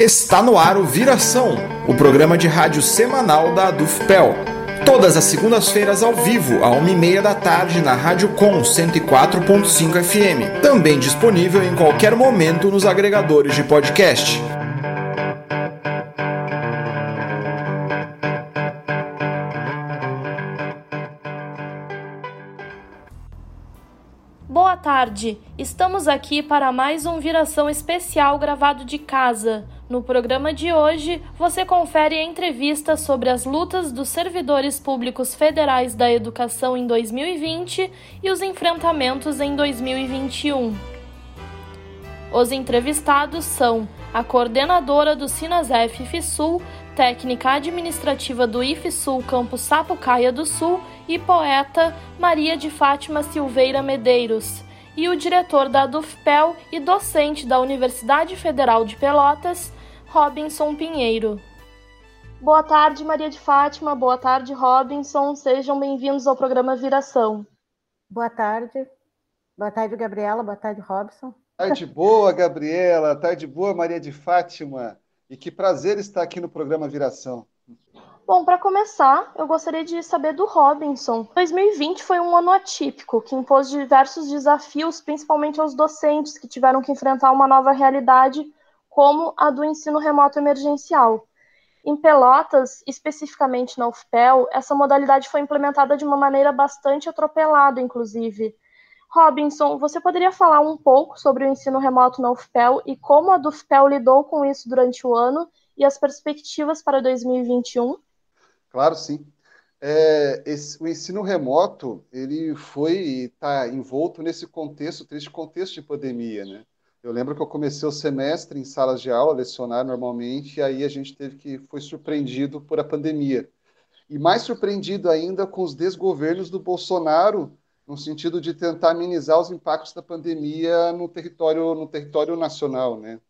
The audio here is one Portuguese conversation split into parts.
Está no ar o Viração, o programa de rádio semanal da Adufpel. Todas as segundas-feiras ao vivo, a uma e meia da tarde, na Rádio Com 104.5 FM. Também disponível em qualquer momento nos agregadores de podcast. Boa tarde, estamos aqui para mais um Viração Especial gravado de casa. No programa de hoje, você confere a entrevista sobre as lutas dos servidores públicos federais da educação em 2020 e os enfrentamentos em 2021. Os entrevistados são a coordenadora do Sinasef FISUL, técnica administrativa do IFSUL Campus Sapucaia do Sul e poeta Maria de Fátima Silveira Medeiros, e o diretor da DUFPEL e docente da Universidade Federal de Pelotas, Robinson Pinheiro. Boa tarde, Maria de Fátima. Boa tarde, Robinson. Sejam bem-vindos ao programa Viração. Boa tarde. Boa tarde, Gabriela. Boa tarde, Robson. Tarde boa, Gabriela. Tarde boa, Maria de Fátima. E que prazer estar aqui no programa Viração. Bom, para começar, eu gostaria de saber do Robinson. 2020 foi um ano atípico, que impôs diversos desafios, principalmente aos docentes que tiveram que enfrentar uma nova realidade como a do ensino remoto emergencial. Em Pelotas, especificamente na UFPEL, essa modalidade foi implementada de uma maneira bastante atropelada, inclusive. Robinson, você poderia falar um pouco sobre o ensino remoto na UFPEL e como a DUFPEL lidou com isso durante o ano e as perspectivas para 2021? Claro, sim. É, esse, o ensino remoto ele foi está envolto nesse contexto, triste contexto de pandemia, né? Eu lembro que eu comecei o semestre em salas de aula, lecionar normalmente, e aí a gente teve que foi surpreendido por a pandemia. E mais surpreendido ainda com os desgovernos do Bolsonaro, no sentido de tentar amenizar os impactos da pandemia no território no território nacional, né?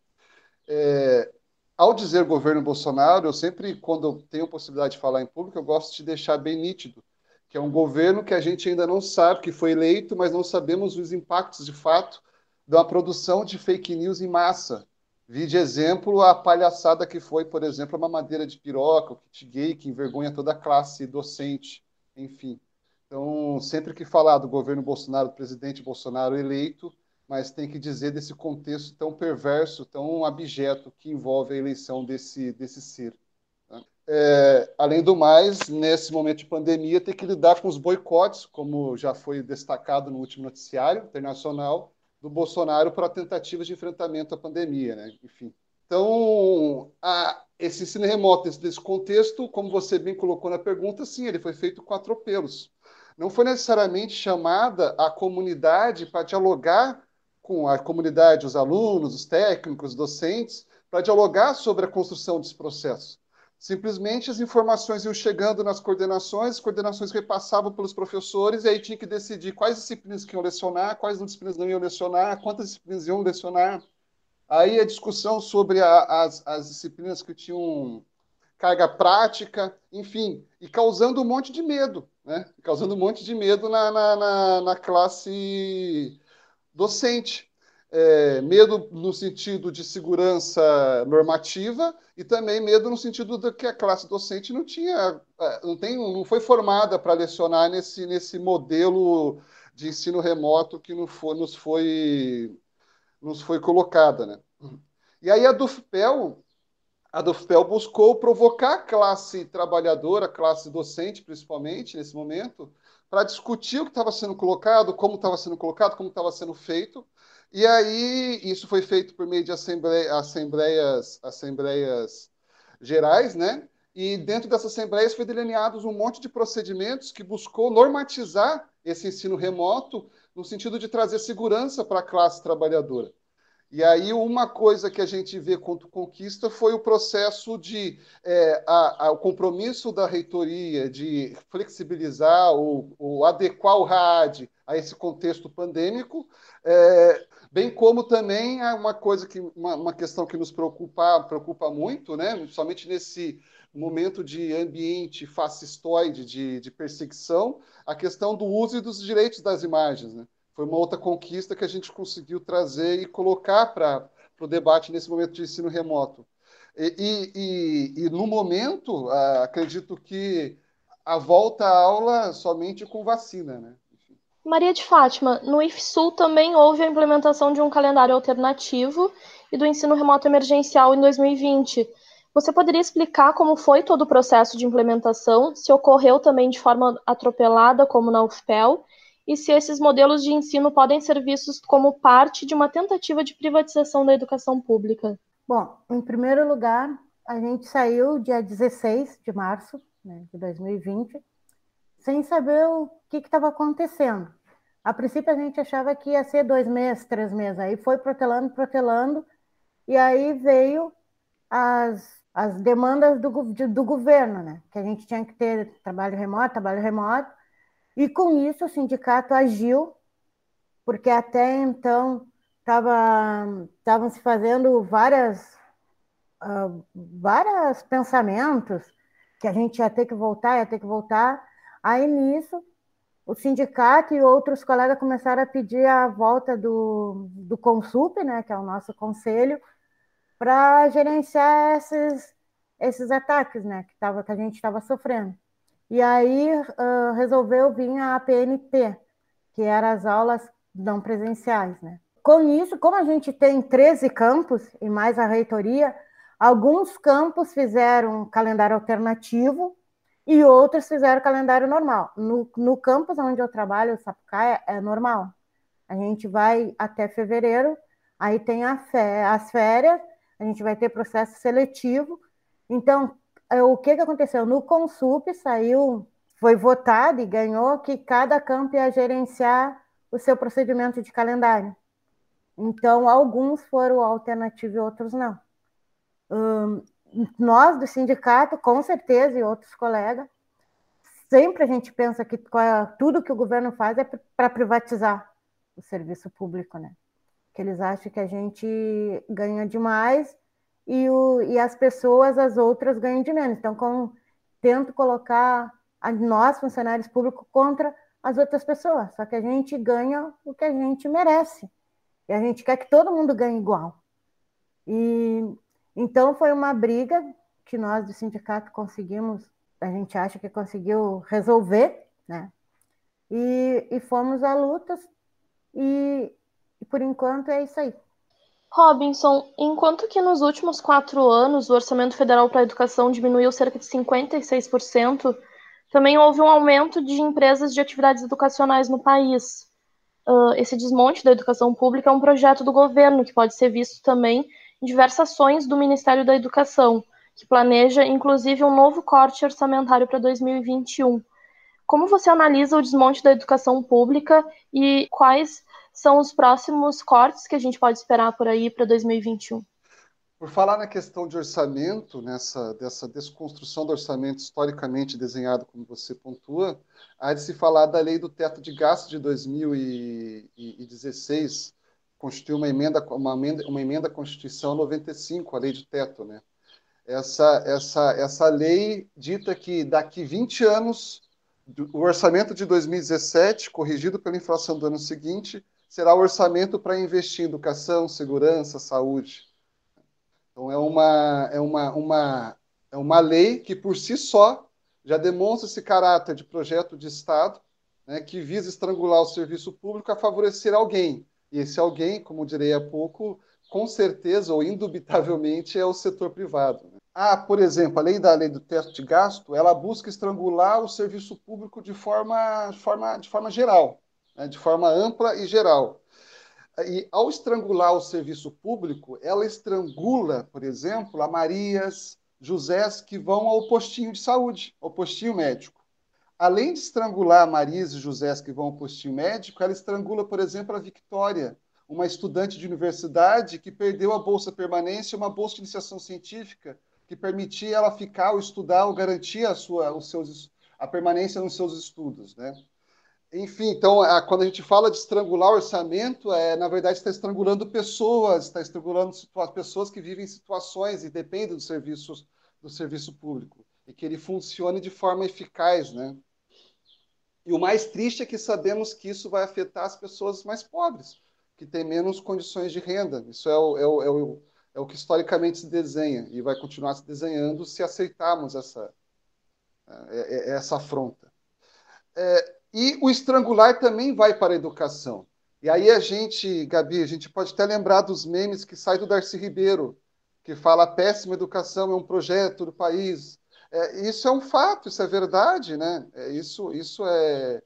É, ao dizer governo Bolsonaro, eu sempre, quando tenho possibilidade de falar em público, eu gosto de deixar bem nítido que é um governo que a gente ainda não sabe que foi eleito, mas não sabemos os impactos de fato da produção de fake news em massa. Vi de exemplo a palhaçada que foi, por exemplo, a mamadeira de piroca, o kit gay, que envergonha toda a classe docente, enfim. Então, sempre que falar do governo Bolsonaro, do presidente Bolsonaro eleito, mas tem que dizer desse contexto tão perverso, tão abjeto que envolve a eleição desse, desse ser. Tá? É, além do mais, nesse momento de pandemia, tem que lidar com os boicotes, como já foi destacado no último noticiário internacional, do Bolsonaro para tentativas de enfrentamento à pandemia, né? Enfim. Então, a, esse ensino remoto desse contexto, como você bem colocou na pergunta, sim, ele foi feito com atropelos. Não foi necessariamente chamada a comunidade para dialogar com a comunidade, os alunos, os técnicos, os docentes, para dialogar sobre a construção desse processo. Simplesmente as informações iam chegando nas coordenações, as coordenações repassavam pelos professores, e aí tinha que decidir quais disciplinas que iam lecionar, quais disciplinas não iam lecionar, quantas disciplinas iam lecionar. Aí a discussão sobre a, as, as disciplinas que tinham carga prática, enfim, e causando um monte de medo, né? Causando um monte de medo na, na, na, na classe docente é, medo no sentido de segurança normativa e também medo no sentido de que a classe docente não tinha, é, não, tem, não foi formada para lecionar nesse, nesse modelo de ensino remoto que nos foi, nos foi, nos foi colocada. Né? E aí a DUFPEL, a DUFPEL buscou provocar a classe trabalhadora, a classe docente principalmente, nesse momento, para discutir o que estava sendo colocado, como estava sendo colocado, como estava sendo feito, e aí, isso foi feito por meio de assembleia, assembleias, assembleias gerais, né? E dentro dessas assembleias foi delineados um monte de procedimentos que buscou normatizar esse ensino remoto no sentido de trazer segurança para a classe trabalhadora. E aí, uma coisa que a gente vê quanto conquista foi o processo de é, a, a, o compromisso da reitoria de flexibilizar ou, ou adequar o RAD a esse contexto pandêmico, é, bem como também é uma coisa que uma, uma, questão que nos preocupa preocupa muito, né? Somente nesse momento de ambiente fascistoide de, de perseguição, a questão do uso e dos direitos das imagens, né? Foi uma outra conquista que a gente conseguiu trazer e colocar para o debate nesse momento de ensino remoto. E, e, e no momento, ah, acredito que a volta à aula somente com vacina, né? Maria de Fátima, no IFSUL também houve a implementação de um calendário alternativo e do ensino remoto emergencial em 2020. Você poderia explicar como foi todo o processo de implementação, se ocorreu também de forma atropelada, como na UFPEL, e se esses modelos de ensino podem ser vistos como parte de uma tentativa de privatização da educação pública? Bom, em primeiro lugar, a gente saiu dia 16 de março né, de 2020 sem saber o que estava acontecendo. A princípio a gente achava que ia ser dois meses, três meses, aí foi protelando, protelando, e aí veio as, as demandas do, do governo, né? Que a gente tinha que ter trabalho remoto, trabalho remoto, e com isso o sindicato agiu, porque até então estavam se fazendo várias, uh, vários pensamentos que a gente ia ter que voltar, ia ter que voltar. Aí nisso, o sindicato e outros colegas começaram a pedir a volta do, do Consup, né, que é o nosso conselho, para gerenciar esses, esses ataques né, que, tava, que a gente estava sofrendo. E aí uh, resolveu vir a APNP, que eram as aulas não presenciais. Né? Com isso, como a gente tem 13 campos e mais a reitoria, alguns campos fizeram calendário alternativo e outros fizeram calendário normal. No, no campus onde eu trabalho, o Sapucaia, é normal. A gente vai até fevereiro, aí tem fé, as férias, a gente vai ter processo seletivo. Então, o que, que aconteceu? No Consup saiu, foi votado e ganhou que cada campo ia gerenciar o seu procedimento de calendário. Então, alguns foram alternativos e outros não. Hum, nós do sindicato, com certeza, e outros colegas, sempre a gente pensa que tudo que o governo faz é para privatizar o serviço público, né? Que eles acham que a gente ganha demais e, o, e as pessoas, as outras, ganham de menos. Então, com, tento colocar a nós, funcionários públicos, contra as outras pessoas. Só que a gente ganha o que a gente merece. E a gente quer que todo mundo ganhe igual. E então foi uma briga que nós do sindicato conseguimos, a gente acha que conseguiu resolver, né? E, e fomos à lutas e, e por enquanto é isso aí. Robinson, enquanto que nos últimos quatro anos o orçamento federal para a educação diminuiu cerca de 56%, também houve um aumento de empresas de atividades educacionais no país. Uh, esse desmonte da educação pública é um projeto do governo que pode ser visto também em diversas ações do Ministério da Educação, que planeja inclusive um novo corte orçamentário para 2021. Como você analisa o desmonte da educação pública e quais são os próximos cortes que a gente pode esperar por aí para 2021? Por falar na questão de orçamento, nessa dessa desconstrução do orçamento historicamente desenhado, como você pontua, há de se falar da lei do teto de gastos de 2016, constituiu uma emenda, uma emenda, uma emenda à Constituição 95, a lei de teto, né? Essa, essa, essa lei dita que daqui 20 anos, o orçamento de 2017, corrigido pela inflação do ano seguinte, será o orçamento para investir em educação, segurança, saúde. Então, é uma, é uma, uma, é uma lei que, por si só, já demonstra esse caráter de projeto de Estado, né, que visa estrangular o serviço público a favorecer alguém. E esse alguém, como direi há pouco, com certeza ou indubitavelmente é o setor privado. Né? Ah, por exemplo, a lei da lei do teto de gasto, ela busca estrangular o serviço público de forma, de forma, de forma geral né, de forma ampla e geral. E ao estrangular o serviço público, ela estrangula, por exemplo, a Marias, Josés que vão ao postinho de saúde, ao postinho médico. Além de estrangular Marias e Josés que vão ao postinho médico, ela estrangula, por exemplo, a Victória, uma estudante de universidade que perdeu a bolsa permanência, uma bolsa de iniciação científica que permitia ela ficar ou estudar ou garantir a sua, os seus, a permanência nos seus estudos, né? Enfim, então, a, quando a gente fala de estrangular orçamento, é, na verdade está estrangulando pessoas, está estrangulando pessoas que vivem em situações e dependem do serviço, do serviço público, e que ele funcione de forma eficaz, né? E o mais triste é que sabemos que isso vai afetar as pessoas mais pobres, que têm menos condições de renda. Isso é o, é o, é o, é o que historicamente se desenha e vai continuar se desenhando se aceitarmos essa, é, é, essa afronta. É, e o estrangular também vai para a educação. E aí a gente, Gabi, a gente pode até lembrar dos memes que sai do Darcy Ribeiro, que fala péssima educação é um projeto do país. É, isso é um fato, isso é verdade, né? É, isso, isso é,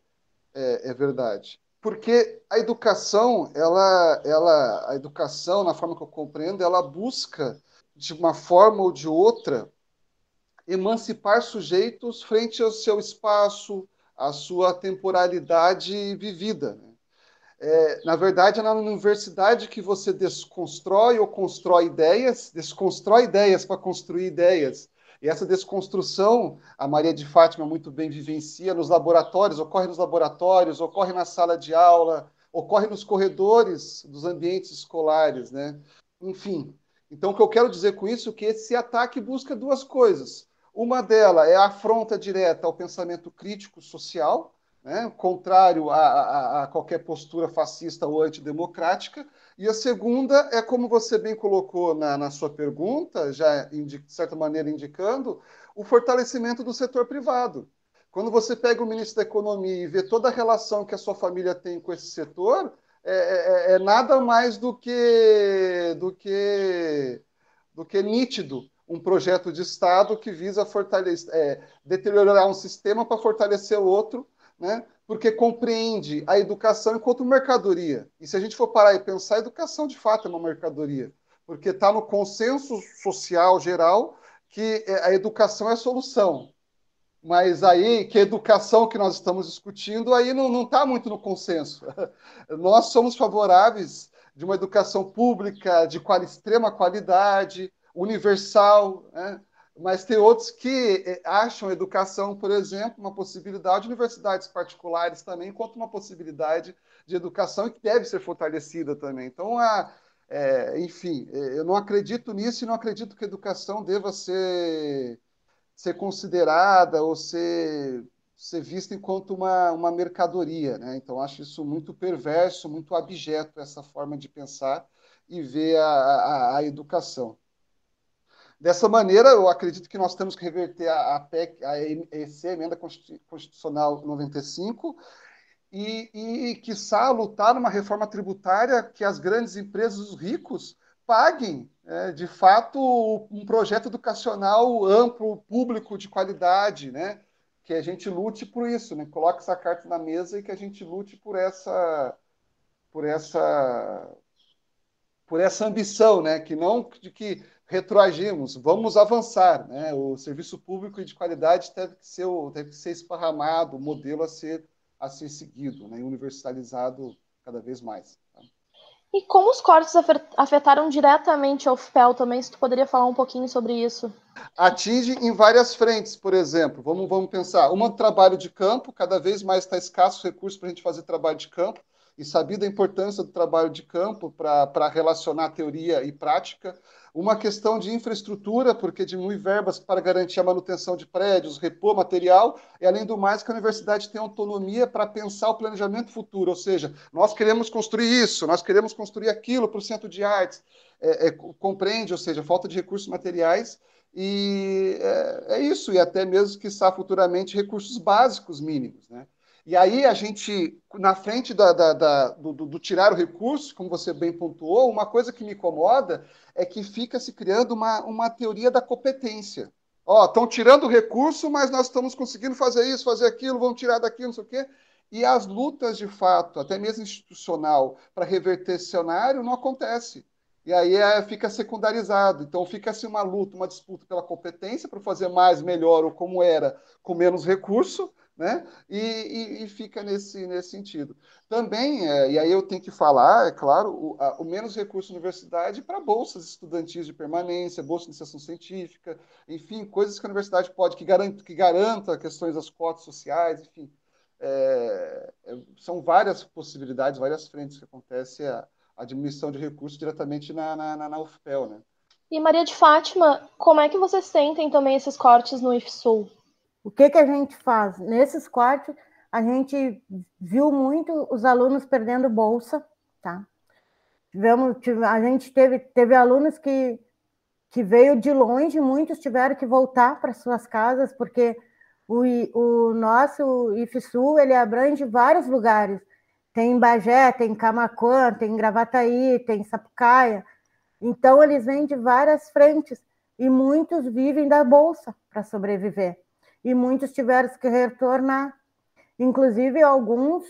é, é, verdade. Porque a educação, ela, ela, a educação, na forma que eu compreendo, ela busca, de uma forma ou de outra, emancipar sujeitos frente ao seu espaço, à sua temporalidade vivida. Né? É, na verdade, é na universidade que você desconstrói ou constrói ideias, desconstrói ideias para construir ideias. E essa desconstrução, a Maria de Fátima muito bem vivencia nos laboratórios, ocorre nos laboratórios, ocorre na sala de aula, ocorre nos corredores dos ambientes escolares, né? Enfim, então o que eu quero dizer com isso é que esse ataque busca duas coisas. Uma delas é a afronta direta ao pensamento crítico social, né, contrário a, a, a, qualquer postura fascista ou antidemocrática. E a segunda é, como você bem colocou na, na sua pergunta, já de certa maneira indicando, o fortalecimento do setor privado. Quando você pega o ministro da Economia e vê toda a relação que a sua família tem com esse setor, é, é, é nada mais do que, do que, do que nítido um projeto de Estado que visa fortalecer, é, deteriorar um sistema para fortalecer o outro né? porque compreende a educação enquanto mercadoria. E se a gente for parar e pensar, a educação de fato é uma mercadoria, porque está no consenso social geral que é, a educação é a solução. Mas aí, que a educação que nós estamos discutindo, aí não está muito no consenso. nós somos favoráveis de uma educação pública de qual, extrema qualidade, universal, né? mas tem outros que eh, acham educação, por exemplo, uma possibilidade, universidades particulares também, quanto uma possibilidade de educação que deve ser fortalecida também. Então, a, é, enfim, eh, eu não acredito nisso e não acredito que a educação deva ser, ser considerada ou ser, ser vista enquanto uma, uma mercadoria. Né? Então, acho isso muito perverso, muito abjeto, essa forma de pensar e ver a, a, a educação. Dessa maneira, eu acredito que nós temos que reverter a, a PEC, a EC, Emenda Constitucional 95, e, e quiçá, lutar numa reforma tributária que as grandes empresas, os ricos, paguem, é, de fato, um projeto educacional amplo, público, de qualidade, né? que a gente lute por isso, né? coloque essa carta na mesa e que a gente lute por essa, por essa, por essa ambição, né? que não de que retroagimos, vamos avançar. Né? O serviço público de qualidade deve ser, deve ser esparramado, o modelo a ser, a ser seguido né? e universalizado cada vez mais. Tá? E como os cortes afetaram diretamente a UFPEL também, se tu poderia falar um pouquinho sobre isso? Atinge em várias frentes, por exemplo. Vamos, vamos pensar. Uma, trabalho de campo, cada vez mais está escasso recurso para a gente fazer trabalho de campo, e sabida a importância do trabalho de campo para relacionar teoria e prática uma questão de infraestrutura, porque diminui verbas para garantir a manutenção de prédios, repor material, e além do mais, que a universidade tem autonomia para pensar o planejamento futuro, ou seja, nós queremos construir isso, nós queremos construir aquilo para o centro de artes, é, é, compreende, ou seja, falta de recursos materiais, e é, é isso, e até mesmo, que futuramente, recursos básicos mínimos, né? E aí a gente, na frente da, da, da, do, do, tirar o recurso, como você bem pontuou, uma coisa que me incomoda é que fica se criando uma, uma teoria da competência. Ó, estão tirando o recurso, mas nós estamos conseguindo fazer isso, fazer aquilo, vão tirar daquilo, não sei o quê. E as lutas, de fato, até mesmo institucional, para reverter esse cenário, não acontece. E aí é, fica secundarizado. Então fica assim uma luta, uma disputa pela competência para fazer mais, melhor ou como era, com menos recurso, né? E, e, e, fica nesse, nesse sentido. Também, é, e aí eu tenho que falar, é claro, o, a, o menos recurso universidade para bolsas estudantis de permanência, bolsa de iniciação científica, enfim, coisas que a universidade pode, que garanta, que garanta questões das cotas sociais, enfim. É, é, são várias possibilidades, várias frentes que acontece a, a diminuição de recursos diretamente na, na, na UFPEL, né? E Maria de Fátima, como é que vocês sentem também esses cortes no IFSUL? O que, que a gente faz? Nesses cortes, a gente viu muito os alunos perdendo bolsa, tá? Tivemos, a gente teve, teve alunos que, que veio de longe, muitos tiveram que voltar para suas casas, porque o, o nosso IFSU ele abrange vários lugares. Tem em Bagé, tem em Camacuã, tem em Gravataí, tem em Sapucaia. Então, eles vêm de várias frentes e muitos vivem da bolsa para sobreviver. E muitos tiveram que retornar. Inclusive, alguns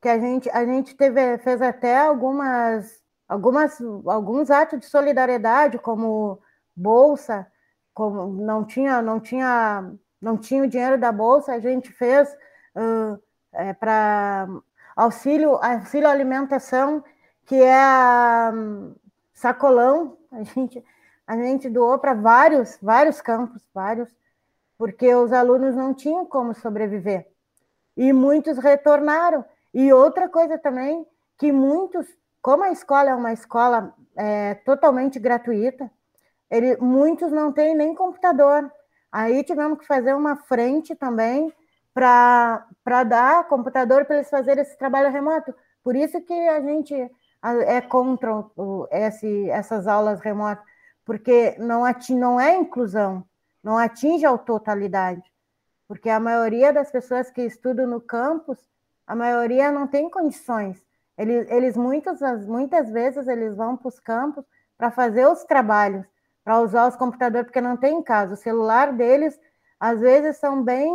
que a gente, a gente teve, fez até algumas algumas, alguns atos de solidariedade, como bolsa, como não tinha, não tinha, não tinha o dinheiro da bolsa, a gente fez uh, é, para auxílio, auxílio alimentação, que é um, sacolão, a gente, a gente doou para vários, vários campos, vários, porque os alunos não tinham como sobreviver. E muitos retornaram. E outra coisa também, que muitos como a escola é uma escola é, totalmente gratuita, ele, muitos não têm nem computador. Aí tivemos que fazer uma frente também para dar computador para eles fazerem esse trabalho remoto. Por isso que a gente é contra o, esse, essas aulas remotas, porque não, atinge, não é inclusão, não atinge a totalidade. Porque a maioria das pessoas que estudam no campus, a maioria não tem condições eles, eles muitas, muitas vezes eles vão para os campos para fazer os trabalhos, para usar os computadores, porque não tem em casa. O celular deles, às vezes, são bem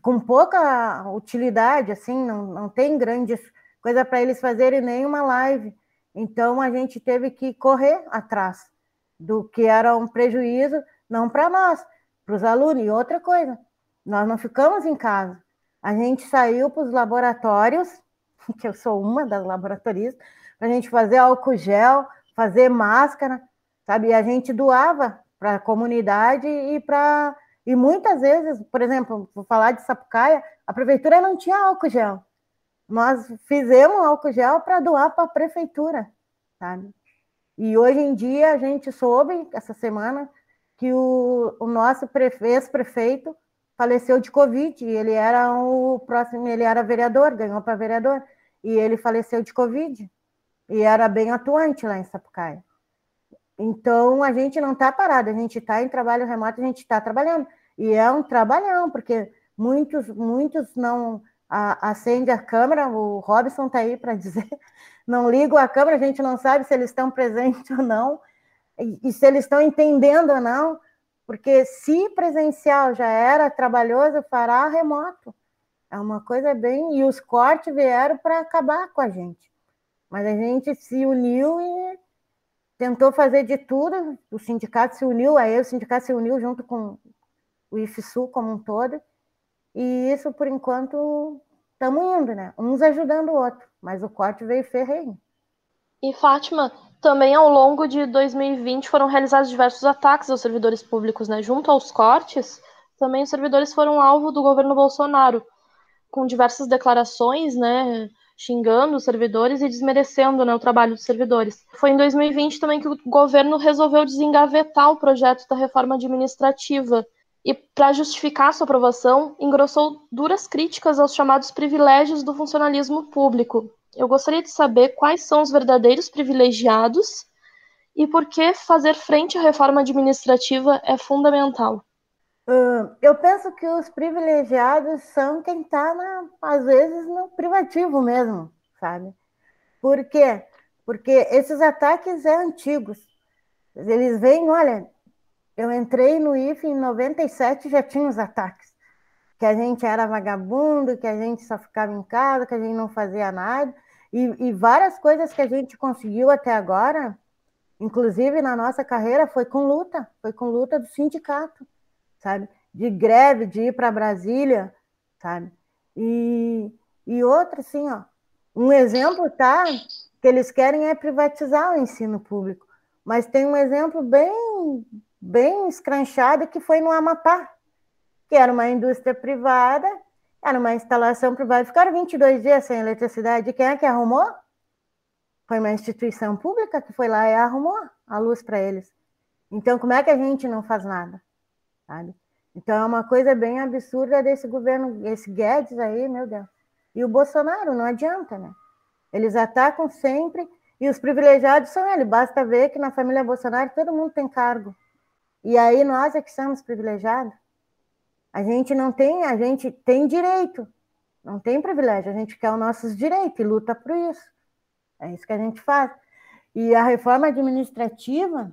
com pouca utilidade, assim, não, não tem grandes coisa para eles fazerem nenhuma live. Então a gente teve que correr atrás do que era um prejuízo, não para nós, para os alunos. E outra coisa, nós não ficamos em casa. A gente saiu para os laboratórios que eu sou uma das laboratoristas, para a gente fazer álcool gel, fazer máscara, sabe? E a gente doava para a comunidade e para. E muitas vezes, por exemplo, vou falar de Sapucaia, a prefeitura não tinha álcool gel. Nós fizemos álcool gel para doar para a prefeitura, sabe? E hoje em dia a gente soube, essa semana, que o, o nosso ex-prefeito faleceu de Covid, ele era o próximo, ele era vereador, ganhou para vereador e ele faleceu de Covid. E era bem atuante lá em Sapucaia. Então, a gente não está parado, a gente está em trabalho remoto, a gente está trabalhando. E é um trabalhão, porque muitos, muitos não a, acende a câmera, o Robson está aí para dizer, não ligam a câmera, a gente não sabe se eles estão presentes ou não, e, se eles estão entendendo ou não, porque se presencial já era trabalhoso, fará remoto. É uma coisa bem. E os cortes vieram para acabar com a gente. Mas a gente se uniu e tentou fazer de tudo. O sindicato se uniu, aí o sindicato se uniu junto com o IFSU como um todo. E isso, por enquanto, estamos indo, né? Uns ajudando o outro, mas o corte veio ferreiro. E Fátima, também ao longo de 2020 foram realizados diversos ataques aos servidores públicos, né? Junto aos cortes, também os servidores foram alvo do governo Bolsonaro com diversas declarações, né, xingando os servidores e desmerecendo né, o trabalho dos servidores. Foi em 2020 também que o governo resolveu desengavetar o projeto da reforma administrativa e, para justificar sua aprovação, engrossou duras críticas aos chamados privilégios do funcionalismo público. Eu gostaria de saber quais são os verdadeiros privilegiados e por que fazer frente à reforma administrativa é fundamental eu penso que os privilegiados são quem está, às vezes, no privativo mesmo, sabe? Por quê? Porque esses ataques são antigos. Eles vêm, olha, eu entrei no IFE em 97 já tinha os ataques. Que a gente era vagabundo, que a gente só ficava em casa, que a gente não fazia nada. E, e várias coisas que a gente conseguiu até agora, inclusive na nossa carreira, foi com luta, foi com luta do sindicato sabe? De greve, de ir para Brasília, sabe? E, e outra, assim, ó, um exemplo, tá? Que eles querem é privatizar o ensino público. Mas tem um exemplo bem, bem escranchado que foi no Amapá, que era uma indústria privada, era uma instalação privada. Ficaram 22 dias sem eletricidade. Quem é que arrumou? Foi uma instituição pública que foi lá e arrumou a luz para eles. Então, como é que a gente não faz nada? sabe? Então é uma coisa bem absurda desse governo, esse Guedes aí, meu Deus. E o Bolsonaro, não adianta, né? Eles atacam sempre E os privilegiados são eles. Basta ver que na família Bolsonaro todo mundo tem cargo. E aí nós é que somos privilegiados. A gente não tem, a gente tem direito, não tem privilégio. A gente quer os nossos direitos e luta por isso. É isso que a gente faz. E a reforma administrativa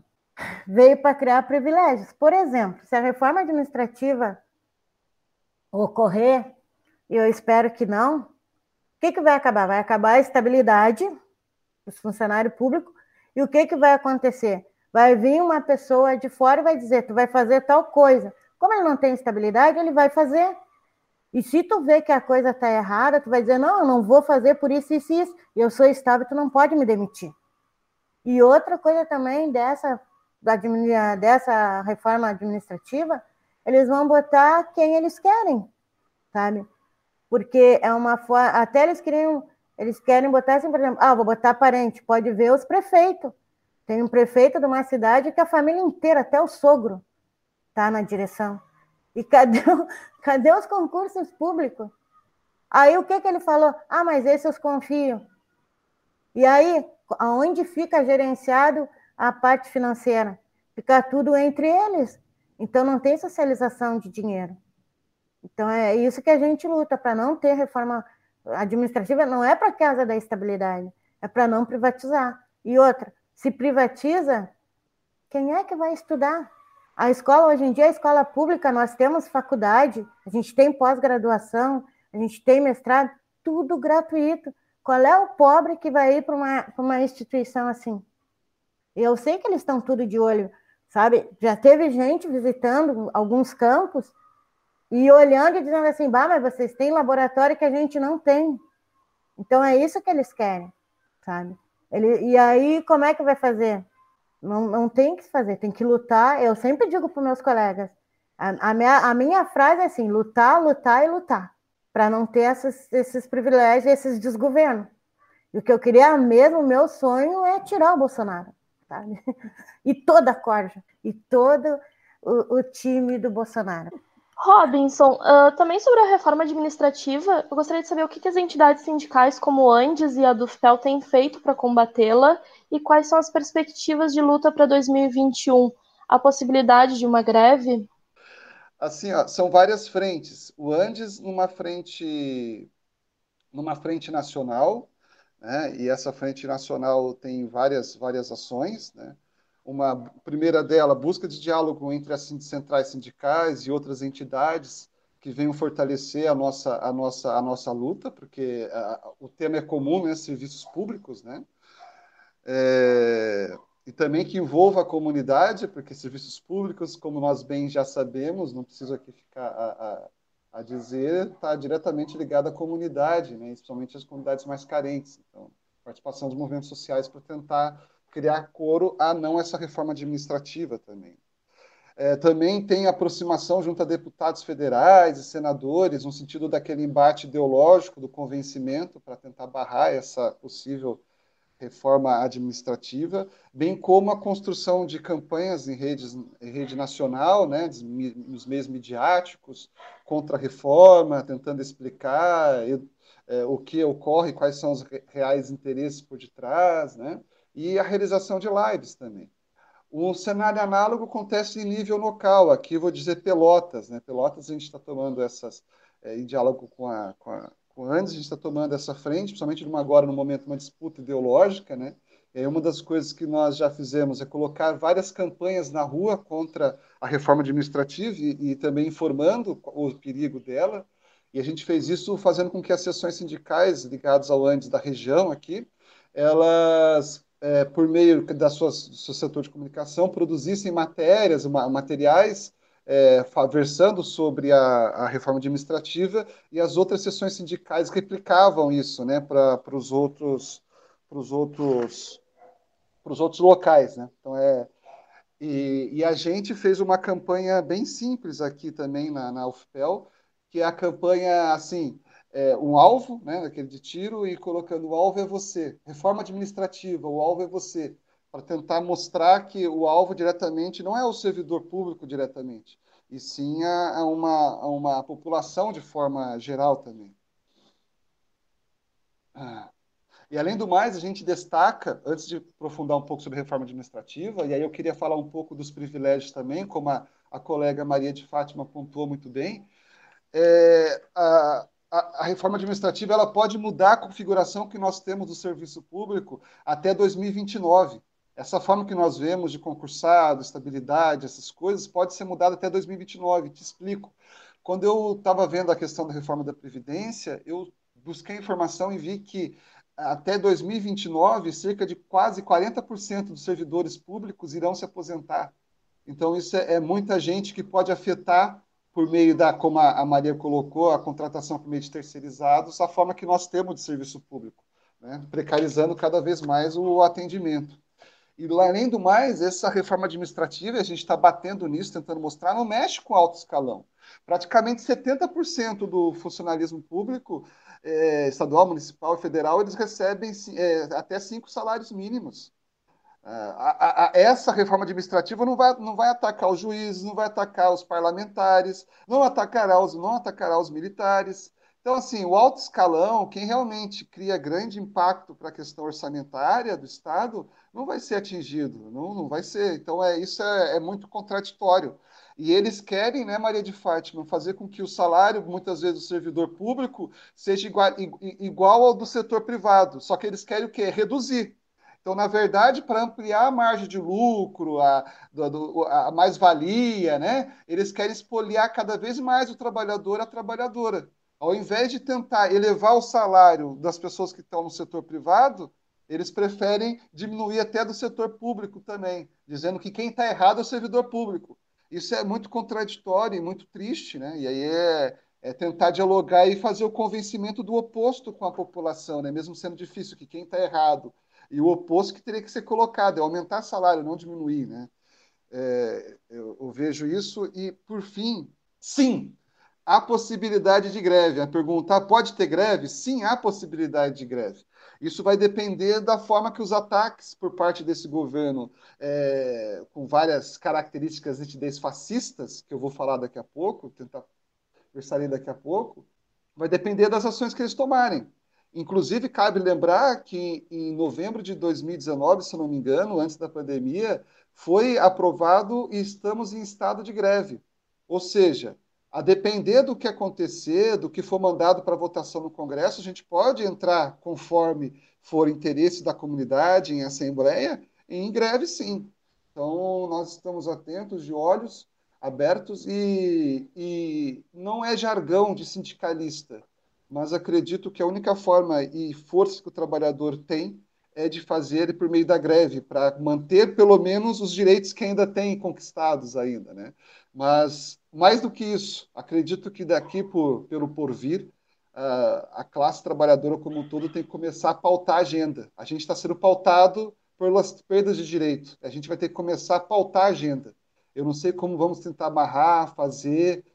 veio para criar privilégios. Por exemplo, se a reforma administrativa ocorrer, e eu espero que não, o que, que vai acabar? Vai acabar a estabilidade dos funcionários públicos, e o que, que vai acontecer? Vai vir uma pessoa de fora e vai dizer, tu vai fazer tal coisa. Como ele não tem estabilidade, ele vai fazer. E se tu vê que a coisa está errada, tu vai dizer, não, eu não vou fazer por isso, isso e isso. Eu sou estável, tu não pode me demitir. E outra coisa também dessa, dessa reforma administrativa, eles vão botar quem eles querem, sabe? Porque é uma forma. Até eles queriam. Eles querem botar assim, por exemplo, ah, vou botar parente, pode ver os prefeitos. Tem um prefeito de uma cidade que a família inteira, até o sogro, está na direção. E cadê, cadê os concursos públicos? Aí o que, que ele falou? Ah, mas esse eu confio. E aí, aonde fica gerenciado a parte financeira? Fica tudo entre eles. Então não tem socialização de dinheiro. Então é isso que a gente luta para não ter reforma administrativa, não é para casa da estabilidade, é para não privatizar. E outra, se privatiza, quem é que vai estudar? A escola, hoje em dia, a escola pública, nós temos faculdade, a gente tem pós-graduação, a gente tem mestrado, tudo gratuito. Qual é o pobre que vai ir para uma, uma instituição assim? Eu sei que eles estão tudo de olho, sabe? Já teve gente visitando alguns campos e olhando e dizendo assim, bah, mas vocês têm laboratório que a gente não tem. Então é isso que eles querem, sabe? Ele, e aí, como é que vai fazer? Não, não tem que fazer, tem que lutar. Eu sempre digo para meus colegas: a, a, minha, a minha frase é assim: lutar, lutar e lutar, para não ter essas, esses privilégios, esses desgovernos. E o que eu queria mesmo, o meu sonho é tirar o Bolsonaro, sabe? E toda a corja, e todo o, o time do Bolsonaro. Robinson, uh, também sobre a reforma administrativa, eu gostaria de saber o que, que as entidades sindicais como o Andes e a Dufpel têm feito para combatê-la e quais são as perspectivas de luta para 2021. A possibilidade de uma greve? Assim, ó, são várias frentes. O Andes numa frente numa frente nacional, né? E essa frente nacional tem várias várias ações, né? Uma primeira dela, busca de diálogo entre as centrais sindicais e outras entidades que venham fortalecer a nossa, a nossa, a nossa luta, porque a, o tema é comum, né, serviços públicos, né? É, e também que envolva a comunidade, porque serviços públicos, como nós bem já sabemos, não preciso aqui ficar a, a, a dizer, está diretamente ligado à comunidade, né, especialmente as comunidades mais carentes. Então, participação dos movimentos sociais para tentar criar coro a não essa reforma administrativa também. É, também tem aproximação junto a deputados federais e senadores, no sentido daquele embate ideológico do convencimento para tentar barrar essa possível reforma administrativa, bem como a construção de campanhas em, redes, em rede nacional, né, nos meios midiáticos, contra a reforma, tentando explicar é, o que ocorre, quais são os reais interesses por detrás, né? E a realização de lives também. Um cenário análogo acontece em nível local, aqui vou dizer Pelotas, né? Pelotas a gente está tomando essas, é, em diálogo com a, com a, com a Andes, a gente está tomando essa frente, principalmente numa, agora no momento uma disputa ideológica, né? E uma das coisas que nós já fizemos é colocar várias campanhas na rua contra a reforma administrativa e, e também informando o perigo dela. E a gente fez isso fazendo com que as seções sindicais ligadas ao Andes da região aqui, elas é, por meio da sua, do seu setor de comunicação, produzissem matérias, materiais é, versando sobre a, a, reforma administrativa e as outras sessões sindicais replicavam isso né, para os outros para os outros para os outros locais né. Então é e, e, a gente fez uma campanha bem simples aqui também na, na UFPEL que é a campanha assim é, um alvo, né, aquele de tiro, e colocando o alvo é você. Reforma administrativa, o alvo é você. Para tentar mostrar que o alvo diretamente não é o servidor público diretamente, e sim a, a uma, a uma população de forma geral também. Ah. E além do mais, a gente destaca, antes de aprofundar um pouco sobre reforma administrativa, e aí eu queria falar um pouco dos privilégios também, como a, a colega Maria de Fátima pontuou muito bem, é, a, a, a, reforma administrativa ela pode mudar a configuração que nós temos do serviço público até 2029. Essa forma que nós vemos de concursado, estabilidade, essas coisas, pode ser mudada até 2029. Te explico. Quando eu estava vendo a questão da reforma da Previdência, eu busquei informação e vi que até 2029, cerca de quase 40% dos servidores públicos irão se aposentar. Então, isso é, é muita gente que pode afetar por meio da, como a Maria colocou, a contratação por meio de terceirizados, a forma que nós temos de serviço público, né? precarizando cada vez mais o atendimento. E, além do mais, essa reforma administrativa, a gente está batendo nisso, tentando mostrar, não mexe com alto escalão. Praticamente 70% do funcionalismo público, é, estadual, municipal e federal, eles recebem é, até cinco salários mínimos. A, a, a, essa reforma administrativa não vai, não vai atacar os juízes, não vai atacar os parlamentares, não atacará os, não atacará os militares. Então, assim, o alto escalão, quem realmente cria grande impacto para a questão orçamentária do Estado, não vai ser atingido, não, não vai ser. Então, é, isso é, é muito contraditório. E eles querem, né, Maria de Fátima, fazer com que o salário, muitas vezes, do servidor público seja igual, igual ao do setor privado. Só que eles querem o quê? Reduzir. Então, na verdade, para ampliar a margem de lucro, a, a mais-valia, né, eles querem espoliar cada vez mais o trabalhador, a trabalhadora. Ao invés de tentar elevar o salário das pessoas que estão no setor privado, eles preferem diminuir até do setor público também, dizendo que quem está errado é o servidor público. Isso é muito contraditório e muito triste, né? E aí é, é, tentar dialogar e fazer o convencimento do oposto com a população, né? Mesmo sendo difícil, que quem está errado. E o oposto que teria que ser colocado é aumentar salário, não diminuir, né? É, eu, eu vejo isso e, por fim, sim, há possibilidade de greve. A perguntar, pode ter greve? Sim, há possibilidade de greve. Isso vai depender da forma que os ataques por parte desse governo, é, com várias características nitidez fascistas, que eu vou falar daqui a pouco, tentar conversar daqui a pouco, vai depender das ações que eles tomarem. Inclusive, cabe lembrar que em novembro de 2019, se não me engano, antes da pandemia, foi aprovado e estamos em estado de greve. Ou seja, a depender do que acontecer, do que for mandado para votação no Congresso, a gente pode entrar conforme for interesse da comunidade em assembleia em greve, sim. Então, nós estamos atentos, de olhos abertos, e, e não é jargão de sindicalista, mas acredito que a única forma e força que o trabalhador tem é de fazer por meio da greve, para manter pelo menos os direitos que ainda tem conquistados ainda, né? Mas mais do que isso, acredito que daqui por, pelo porvir, uh, a classe trabalhadora como um todo tem que começar a pautar a agenda. A gente está sendo pautado pelas perdas de direito. A gente vai ter que começar a pautar a agenda. Eu não sei como vamos tentar amarrar, fazer,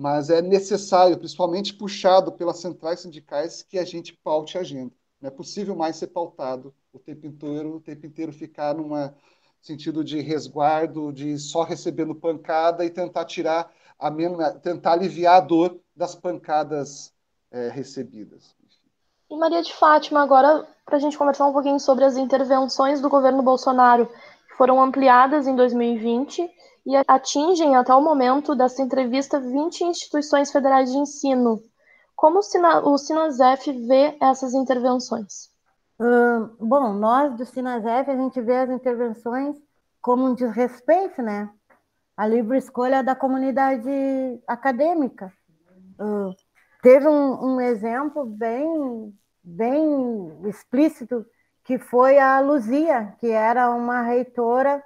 mas é necessário, principalmente puxado pelas centrais sindicais, que a gente paute a agenda. Não é possível mais ser pautado o tempo inteiro, o tempo inteiro ficar numa sentido de resguardo, de só recebendo pancada e tentar tirar a mesma, tentar aliviar a dor das pancadas é, recebidas. E Maria de Fátima, agora para a gente conversar um pouquinho sobre as intervenções do governo Bolsonaro, que foram ampliadas em 2020 e atingem até o momento dessa entrevista 20 instituições federais de ensino. Como o Sinazef vê essas intervenções? Uh, bom, nós do Sinazef, a gente vê as intervenções como um desrespeito, né? a livre escolha da comunidade acadêmica. Uh, teve um, um, exemplo bem, bem explícito, que foi a Luzia, que era uma reitora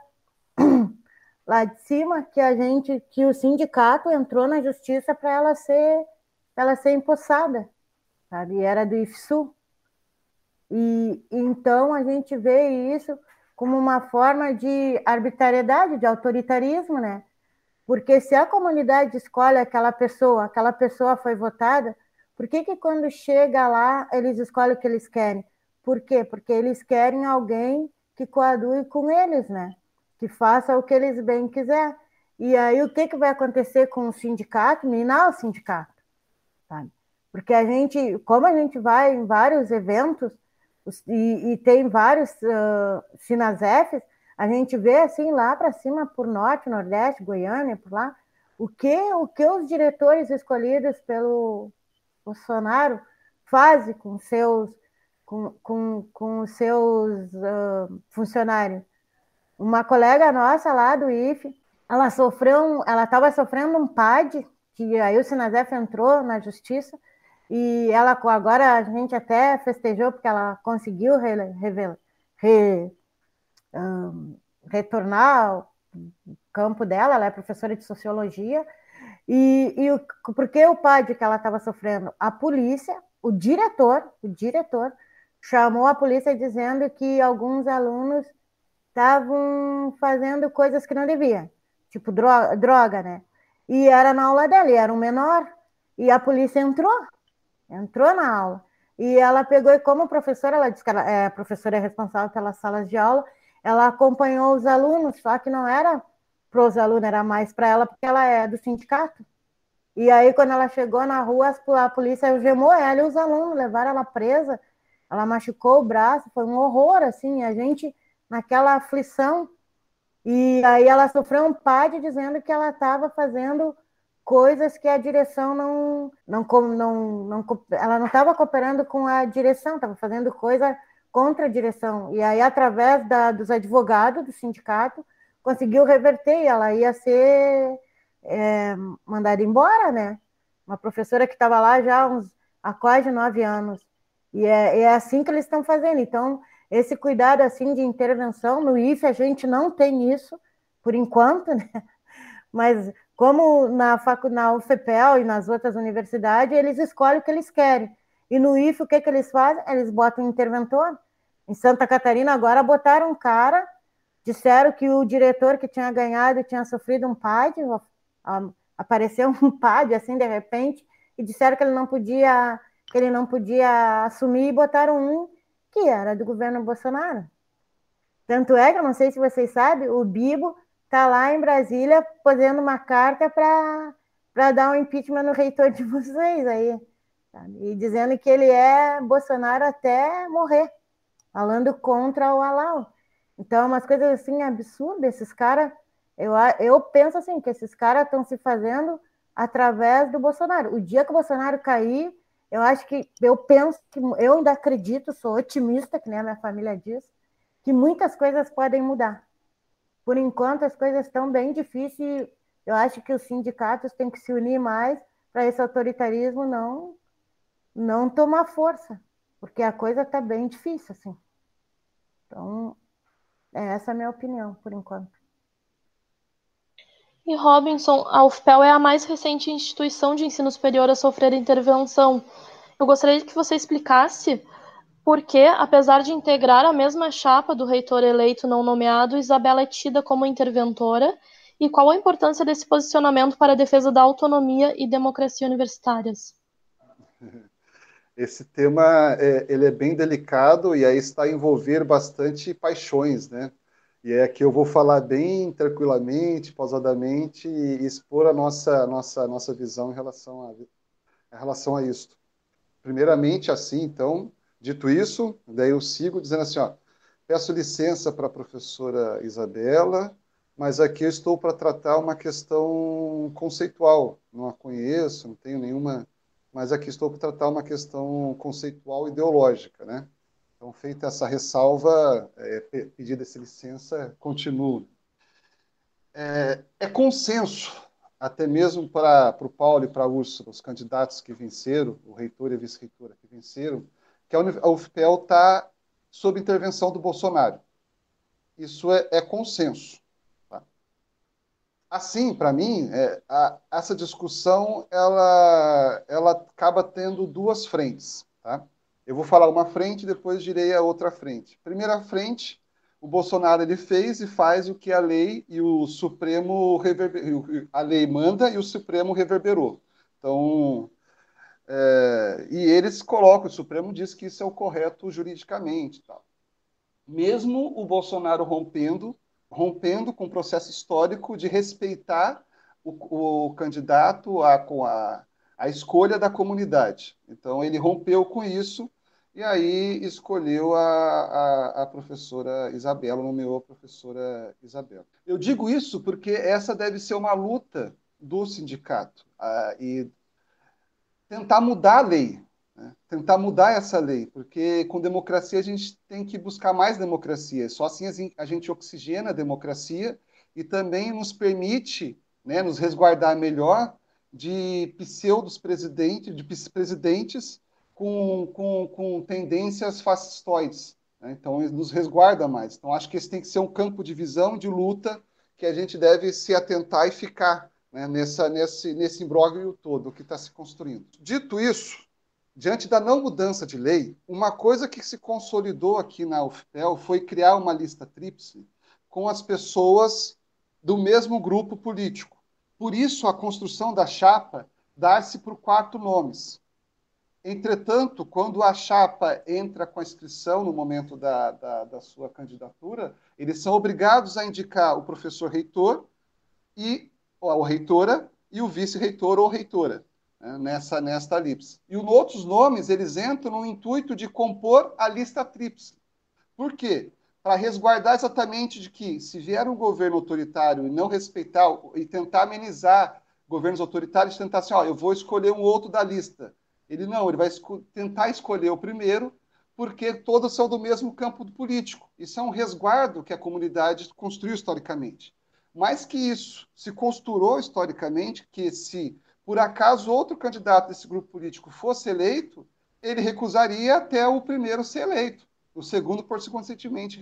lá de cima, que a gente, que o sindicato entrou na justiça para ela ser, ela ser empossada, sabe? Era do IFSU. E então a gente vê isso como uma forma de arbitrariedade, de autoritarismo, né? Porque se a comunidade escolhe aquela pessoa, aquela pessoa foi votada, por que, que quando chega lá eles escolhem o que eles querem? Por quê? Porque eles querem alguém que coadue com eles, né? Que faça o que eles bem quiser. E aí o que, que vai acontecer com o sindicato? Minar o sindicato, sabe? Porque a gente, como a gente vai em vários eventos, e, e tem vários uh, Sinasefs, a gente vê assim lá para cima, por norte, nordeste, Goiânia, por lá, o que, o que os diretores escolhidos pelo Bolsonaro fazem com seus, com, com, com seus uh, funcionários. Uma colega nossa lá do IFE, ela sofreu, ela estava sofrendo um PAD, que aí o Sinazef entrou na justiça, e ela agora a gente até festejou porque ela conseguiu re, re, um, retornar o campo dela, ela é professora de sociologia, e, e porque o PAD que ela estava sofrendo? A polícia, o diretor, o diretor, chamou a polícia dizendo que alguns alunos estavam fazendo coisas que não devia, tipo droga, droga, né? E era na aula dela, e era um menor, e a polícia entrou, entrou na aula. E ela pegou, e como professora, ela disse que ela, é, a professora é responsável pelas salas de aula, ela acompanhou os alunos, só que não era para os alunos, era mais para ela, porque ela é do sindicato. E aí, quando ela chegou na rua, a polícia algemou ela e os alunos, levaram ela presa, ela machucou o braço, foi um horror, assim, a gente naquela aflição. E aí ela sofreu um PAD dizendo que ela estava fazendo coisas que a direção não, não, não, não ela não estava cooperando com a direção, estava fazendo coisa contra a direção. E aí, através da, dos advogados do sindicato, conseguiu reverter e ela ia ser é, mandada embora, né? Uma professora que estava lá já há, uns, há quase nove anos. E é, é assim que eles estão fazendo. Então, esse cuidado assim de intervenção no IFE a gente não tem isso por enquanto, né? Mas como na facu, na UFPEL e nas outras universidades, eles escolhem o que eles querem. E no IFE, o que, que eles fazem? Eles botam um interventor. Em Santa Catarina, agora botaram um cara, disseram que o diretor que tinha ganhado tinha sofrido um PAD, apareceu um PAD assim de repente, e disseram que ele não podia, que ele não podia assumir, e botaram um que era do governo Bolsonaro. Tanto é que, eu não sei se vocês sabem, o Bibo está lá em Brasília fazendo uma carta para dar um impeachment no reitor de vocês aí sabe? E dizendo que ele é Bolsonaro até morrer, falando contra o Alau. Então, umas coisas assim absurdas, esses caras, eu, eu penso assim, que esses caras estão se fazendo através do Bolsonaro. O dia que o Bolsonaro cair, eu acho que, eu penso que, eu ainda acredito, sou otimista, que nem a minha família diz, que muitas coisas podem mudar. Por enquanto, as coisas estão bem difíceis. Eu acho que os sindicatos têm que se unir mais para esse autoritarismo não não tomar força, porque a coisa está bem difícil, assim. Então, é essa a minha opinião, por enquanto. E Robinson, a UFPEL é a mais recente instituição de ensino superior a sofrer intervenção. Eu gostaria que você explicasse por que, apesar de integrar a mesma chapa do reitor eleito não nomeado, Isabela é tida como interventora e qual a importância desse posicionamento para a defesa da autonomia e democracia universitárias? esse tema é, ele é bem delicado e aí está a envolver bastante paixões, né? E é que eu vou falar bem tranquilamente, pausadamente e expor a nossa nossa nossa visão em relação a em relação a isso. Primeiramente, assim, então, dito isso, daí eu sigo dizendo assim, ó, peço licença para a professora Isabela, mas aqui eu estou para tratar uma questão conceitual. Não a conheço, não tenho nenhuma mas aqui estou para tratar uma questão conceitual ideológica, né? Então, feita essa ressalva, é, pedida essa licença, continuo. É, é, consenso, até mesmo para, o Paulo e para a Úrsula, os candidatos que venceram, o reitor e a vice-reitora que venceram, que a UFPEL está sob intervenção do Bolsonaro. Isso é, é consenso. Assim, para mim, é, a, essa discussão ela, ela acaba tendo duas frentes. Tá? Eu vou falar uma frente depois direi a outra frente. Primeira frente, o Bolsonaro ele fez e faz o que a lei e o Supremo a lei manda e o Supremo reverberou. Então, é, e eles colocam, o Supremo diz que isso é o correto juridicamente. Mesmo o Bolsonaro rompendo rompendo com o processo histórico de respeitar o, o candidato a, com a, a escolha da comunidade. Então, ele rompeu com isso e aí escolheu a, a, a, professora Isabela, nomeou a professora Isabela. Eu digo isso porque essa deve ser uma luta do sindicato uh, e tentar mudar a lei, né? tentar mudar essa lei, porque com democracia a gente tem que buscar mais democracia. Só assim a gente oxigena a democracia e também nos permite né, nos resguardar melhor de pseudos presidentes, de presidentes com, com, com tendências fascistoides. Né? Então, nos resguarda mais. Então, acho que esse tem que ser um campo de visão, de luta, que a gente deve se atentar e ficar né, nessa, nesse, nesse imbróglio todo que está se construindo. Dito isso, diante da não mudança de lei, uma coisa que se consolidou aqui na UFPEL foi criar uma lista tríplice com as pessoas do mesmo grupo político. Por isso, a construção da chapa dá-se por quatro nomes. Entretanto, quando a chapa entra com a inscrição no momento da, da, da sua candidatura, eles são obrigados a indicar o professor reitor e ou reitora e o vice-reitor ou reitora né, nessa nesta elipse. E os outros nomes eles entram no intuito de compor a lista tríplice. Por quê? Para resguardar exatamente de que se vier um governo autoritário e não respeitar e tentar amenizar governos autoritários, tentar assim, ó, eu vou escolher um outro da lista ele não, ele vai esco tentar escolher o primeiro, porque todos são do mesmo campo político. Isso é um resguardo que a comunidade construiu historicamente. Mais que isso, se costurou historicamente que se por acaso outro candidato desse grupo político fosse eleito, ele recusaria até o primeiro ser eleito. O segundo, por consequentemente,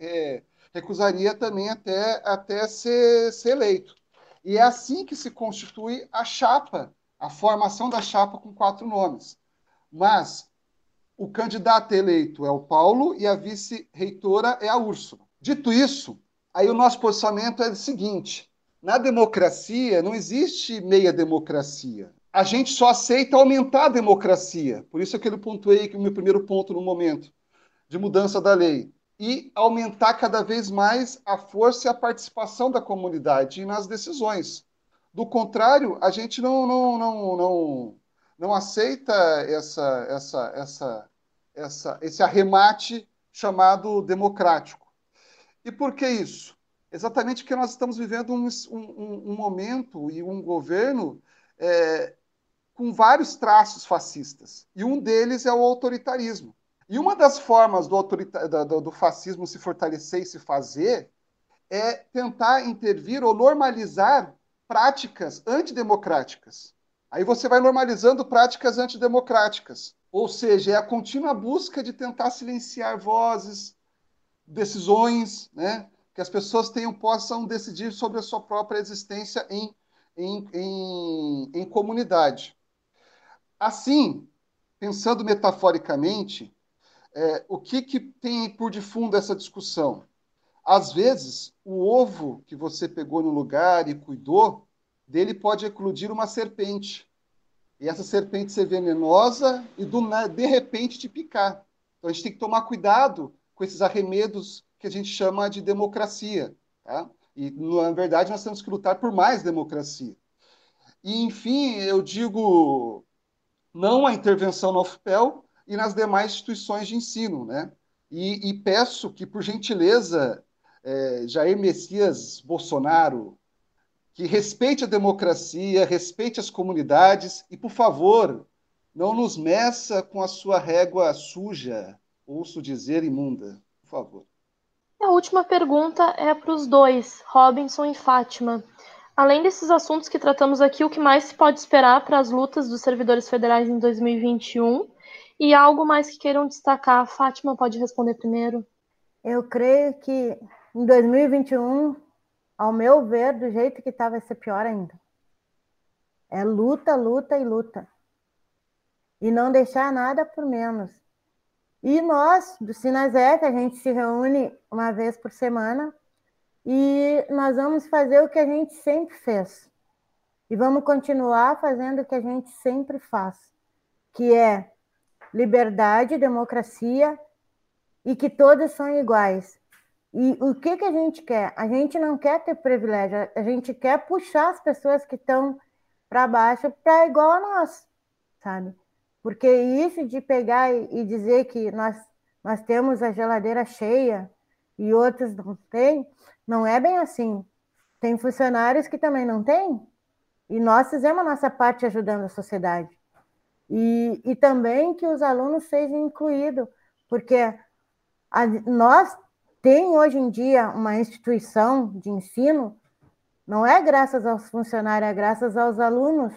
é, recusaria também até, até ser, ser eleito. E é assim que se constitui a chapa a formação da chapa com quatro nomes. Mas o candidato eleito é o Paulo e a vice-reitora é a Úrsula. Dito isso, aí o nosso posicionamento é o seguinte: na democracia não existe meia democracia. A gente só aceita aumentar a democracia. Por isso é que eu pontuei que o meu primeiro ponto no momento de mudança da lei e aumentar cada vez mais a força e a participação da comunidade nas decisões. Do contrário, a gente não, não, não, não, não aceita essa, essa, essa, essa, esse arremate chamado democrático. E por que isso? Exatamente porque nós estamos vivendo um, um, um momento e um governo é, com vários traços fascistas. E um deles é o autoritarismo. E uma das formas do, do, do fascismo se fortalecer e se fazer é tentar intervir ou normalizar práticas antidemocráticas. Aí você vai normalizando práticas antidemocráticas. Ou seja, é a contínua busca de tentar silenciar vozes, decisões, né? que as pessoas tenham, possam decidir sobre a sua própria existência em, em, em, em comunidade. Assim, pensando metaforicamente, é, o que, que tem por de fundo essa discussão? Às vezes, o ovo que você pegou no lugar e cuidou, dele pode eclodir uma serpente. E essa serpente ser venenosa e do, de repente te picar. Então a gente tem que tomar cuidado com esses arremedos que a gente chama de democracia. Tá? E, na verdade, nós temos que lutar por mais democracia. E, enfim, eu digo não à intervenção no UFPEL e nas demais instituições de ensino. Né? E, e peço que, por gentileza, é, Jair Messias Bolsonaro, que respeite a democracia, respeite as comunidades e, por favor, não nos meça com a sua régua suja, ouço dizer imunda. Por favor. A última pergunta é para os dois, Robinson e Fátima. Além desses assuntos que tratamos aqui, o que mais se pode esperar para as lutas dos servidores federais em 2021? E algo mais que queiram destacar? Fátima pode responder primeiro. Eu creio que em 2021, ao meu ver, do jeito que está, vai ser pior ainda. É luta, luta e luta. E não deixar nada por menos. E nós, do Sinazec, a gente se reúne uma vez por semana e nós vamos fazer o que a gente sempre fez. E vamos continuar fazendo o que a gente sempre faz, que é liberdade, democracia e que todos são iguais. E o que, que a gente quer? A gente não quer ter privilégio, a gente quer puxar as pessoas que estão para baixo para igual a nós, sabe? Porque isso de pegar e dizer que nós, nós temos a geladeira cheia e outros não têm, não é bem assim. Tem funcionários que também não têm, e nós fizemos a nossa parte ajudando a sociedade. E, e também que os alunos sejam incluídos, porque a, nós tem hoje em dia uma instituição de ensino, não é graças aos funcionários, é graças aos alunos.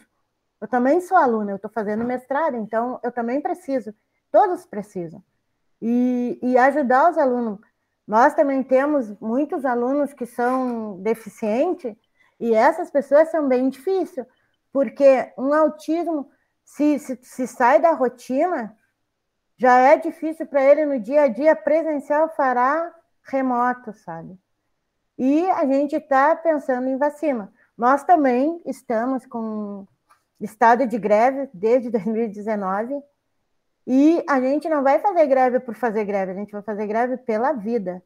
Eu também sou aluna, eu estou fazendo mestrado, então eu também preciso, todos precisam. E, e ajudar os alunos. Nós também temos muitos alunos que são deficientes, e essas pessoas são bem difíceis, porque um autismo, se, se, se sai da rotina, já é difícil para ele no dia a dia presencial fará remoto, sabe? E a gente está pensando em vacina. Nós também estamos com estado de greve desde 2019 e a gente não vai fazer greve por fazer greve, a gente vai fazer greve pela vida,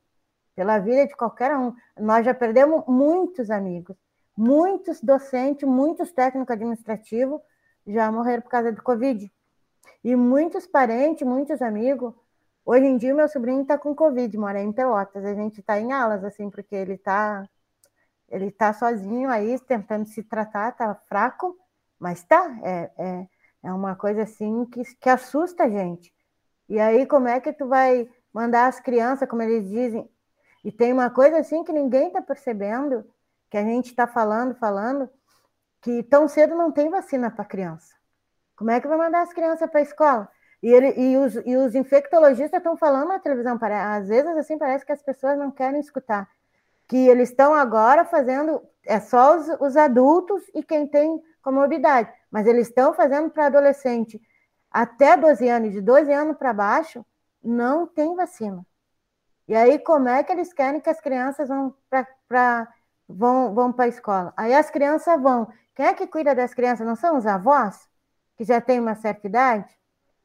pela vida de qualquer um. Nós já perdemos muitos amigos, muitos docentes, muitos técnicos administrativos já morreram por causa do Covid. E muitos parentes, muitos amigos. Hoje em dia, meu sobrinho está com Covid, mora em Pelotas. A gente está em alas, assim, porque ele está ele tá sozinho aí, tentando se tratar, tá fraco, mas tá. É, é, é uma coisa assim que, que assusta a gente. E aí, como é que tu vai mandar as crianças, como eles dizem? E tem uma coisa assim que ninguém está percebendo, que a gente está falando, falando, que tão cedo não tem vacina para criança. Como é que vai mandar as crianças para a escola? E, ele, e, os, e os infectologistas estão falando na televisão, às vezes assim parece que as pessoas não querem escutar, que eles estão agora fazendo, é só os, os adultos e quem tem comorbidade, mas eles estão fazendo para adolescente até 12 anos, de 12 anos para baixo, não tem vacina. E aí, como é que eles querem que as crianças vão para vão, vão a escola? Aí as crianças vão. Quem é que cuida das crianças? Não são os avós? que já tem uma certa idade?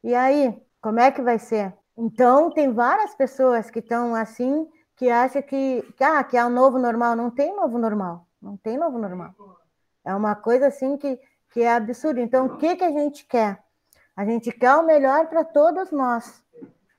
E aí, como é que vai ser? Então, tem várias pessoas que estão assim, que acham que, que, ah, que é o novo normal. Não tem novo normal. Não tem novo normal. É uma coisa assim que, que é absurdo. Então, o que, que a gente quer? A gente quer o melhor para todos nós,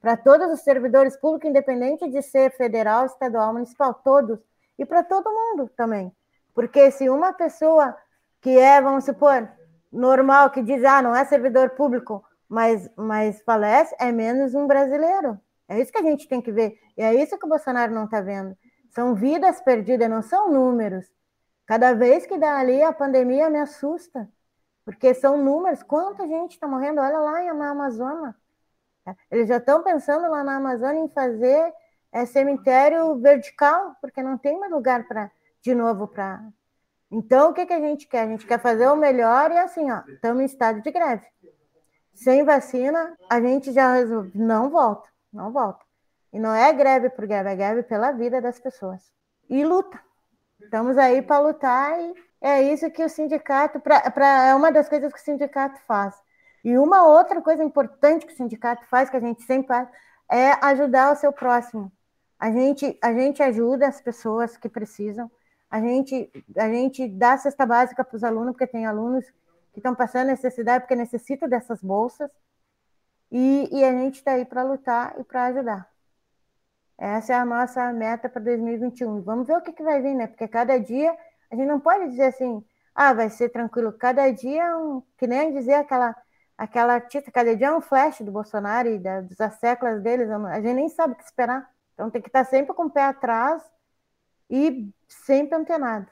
para todos os servidores públicos, independente de ser federal, estadual, municipal, todos, e para todo mundo também. Porque se uma pessoa que é, vamos supor, normal que diz, ah, não é servidor público, mas, mas falece, é menos um brasileiro. É isso que a gente tem que ver. E é isso que o Bolsonaro não está vendo. São vidas perdidas, não são números. Cada vez que dá ali a pandemia me assusta, porque são números. Quanta gente está morrendo? Olha lá na Amazônia. Eles já estão pensando lá na Amazônia em fazer é, cemitério vertical, porque não tem mais lugar para de novo para então, o que, que a gente quer? A gente quer fazer o melhor e assim, ó, estamos em estado de greve. Sem vacina, a gente já resolve, não volta, não volta. E não é greve por greve, é greve pela vida das pessoas. E luta. Estamos aí para lutar e é isso que o sindicato, pra, pra, é uma das coisas que o sindicato faz. E uma outra coisa importante que o sindicato faz, que a gente sempre faz, é ajudar o seu próximo. A gente, a gente ajuda as pessoas que precisam, a gente, a gente dá cesta básica para os alunos, porque tem alunos que estão passando necessidade, porque necessitam dessas bolsas, e, e a gente está aí para lutar e para ajudar. Essa é a nossa meta para 2021. Vamos ver o que, que vai vir, né? Porque cada dia a gente não pode dizer assim, ah, vai ser tranquilo. Cada dia, é um, que nem dizer aquela aquela tita, cada dia é um flash do Bolsonaro e da, das séculas deles, a gente nem sabe o que esperar. Então tem que estar sempre com o pé atrás e sempre antenado.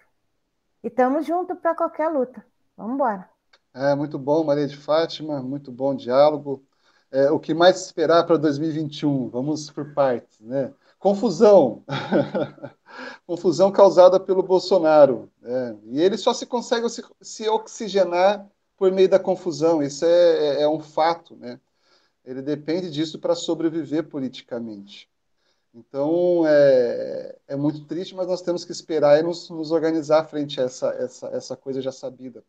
E estamos juntos para qualquer luta. Vamos embora. É, muito bom, Maria de Fátima, muito bom diálogo. É, o que mais esperar para 2021? Vamos por partes, né? Confusão. Confusão causada pelo Bolsonaro. É, e ele só se consegue se, se, oxigenar por meio da confusão. Isso é, é, é um fato, né? Ele depende disso para sobreviver politicamente. Então, é, é muito triste, mas nós temos que esperar e nos, nos organizar frente a essa, essa, essa coisa já sabida.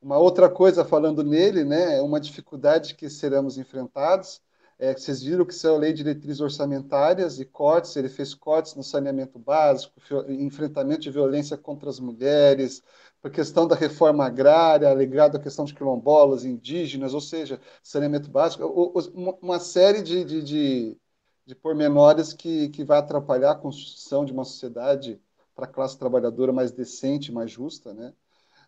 Uma outra coisa, falando nele, né, é uma dificuldade que seremos enfrentados É, vocês viram que saiu a lei de diretrizes orçamentárias e cortes, ele fez cortes no saneamento básico, enfrentamento de violência contra as mulheres, a questão da reforma agrária, ligado à questão de quilombolas, indígenas, ou seja, saneamento básico, uma série de, de, de, de pormenores que, que vai atrapalhar a construção de uma sociedade para a classe trabalhadora mais decente, mais justa, né?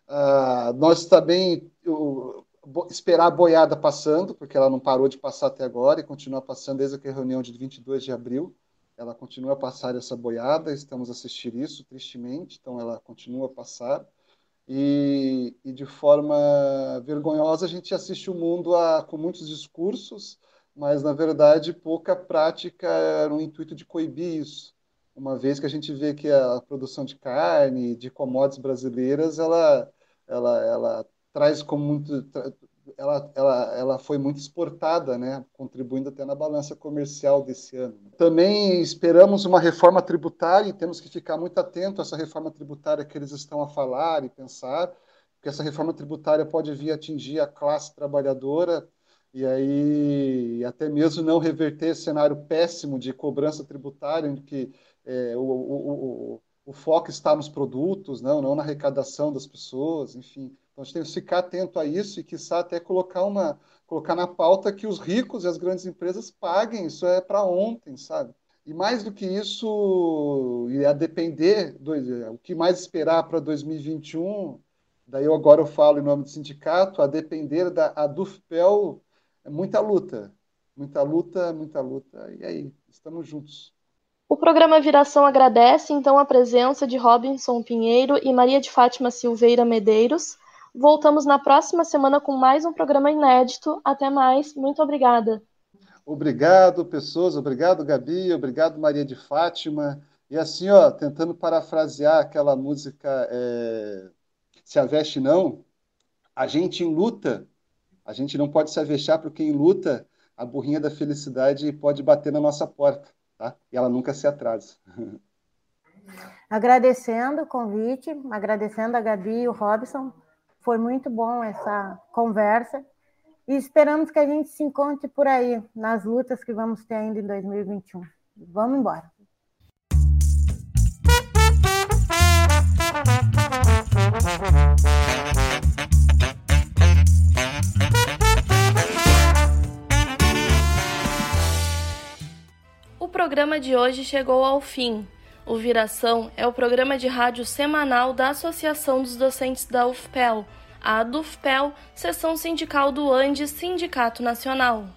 Ah, nós também eu, esperar a boiada passando, porque ela não parou de passar até agora e continua passando desde a reunião de 22 de abril. Ela continua a passar essa boiada, estamos a assistir isso, tristemente, então ela continua a passar. E, e de forma vergonhosa, a gente assiste o mundo a, com muitos discursos, mas na verdade pouca prática no intuito de coibir isso uma vez que a gente vê que a produção de carne, de commodities brasileiras, ela, ela, ela traz como muito, ela, ela, ela foi muito exportada, né, contribuindo até na balança comercial desse ano. Também esperamos uma reforma tributária e temos que ficar muito atento a essa reforma tributária que eles estão a falar e pensar, porque essa reforma tributária pode vir atingir a classe trabalhadora e aí até mesmo não reverter esse cenário péssimo de cobrança tributária, em que é, o, o, o, o, foco está nos produtos, não, não na arrecadação das pessoas, enfim. Então a gente tem que ficar atento a isso e, quiçá, até colocar, uma, colocar na pauta que os ricos e as grandes empresas paguem, isso é para ontem, sabe? E mais do que isso, e a depender, do, o que mais esperar para 2021, daí eu agora eu falo em nome do sindicato, a depender da a DUFPEL, é muita luta, muita luta, muita luta, e aí, estamos juntos. O programa Viração agradece então a presença de Robinson Pinheiro e Maria de Fátima Silveira Medeiros. Voltamos na próxima semana com mais um programa inédito. Até mais. Muito obrigada. Obrigado, pessoas. Obrigado, Gabi. Obrigado, Maria de Fátima. E assim, ó, tentando parafrasear aquela música é... Se a veste não, a gente em luta, a gente não pode se avexar porque em luta a burrinha da felicidade pode bater na nossa porta tá? E ela nunca se atrasa. Agradecendo o convite, agradecendo a Gabi e o Robson. Foi muito bom essa conversa. E esperamos que a gente se encontre por aí, nas lutas que vamos ter ainda em 2021. Vamos embora. Programa de hoje chegou ao fim. O Viração é o programa de rádio semanal da Associação dos Docentes da UFPEL, a DUFPEL, seção sindical do Andes Sindicato Nacional.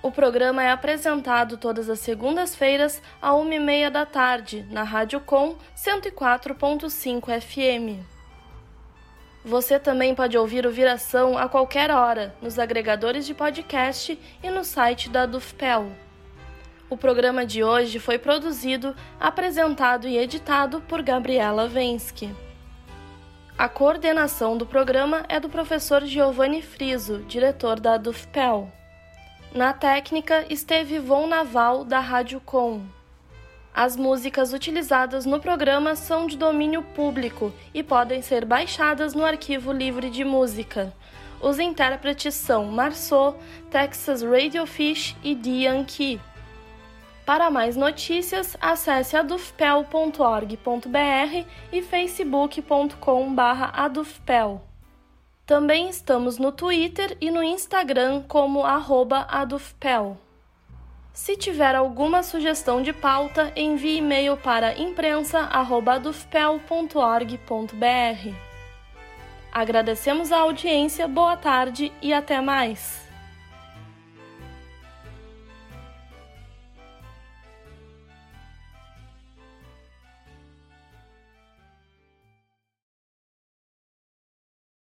O programa é apresentado todas as segundas-feiras, à 1h30 da tarde, na Rádio Com 104.5 FM. Você também pode ouvir o Viração a qualquer hora, nos agregadores de podcast e no site da DUFPEL. O programa de hoje foi produzido, apresentado e editado por Gabriela Vensky. A coordenação do programa é do professor Giovanni Friso, diretor da DUFPEL. Na técnica esteve Von Naval, da Rádio Com. As músicas utilizadas no programa são de domínio público e podem ser baixadas no arquivo livre de música. Os intérpretes são Marceau, Texas Radiofish e Dian Key. Para mais notícias, acesse adufpel.org.br e facebook.com/adufpel. Também estamos no Twitter e no Instagram como adufpel. Se tiver alguma sugestão de pauta, envie e-mail para imprensa@adufpel.org.br. Agradecemos a audiência, boa tarde e até mais.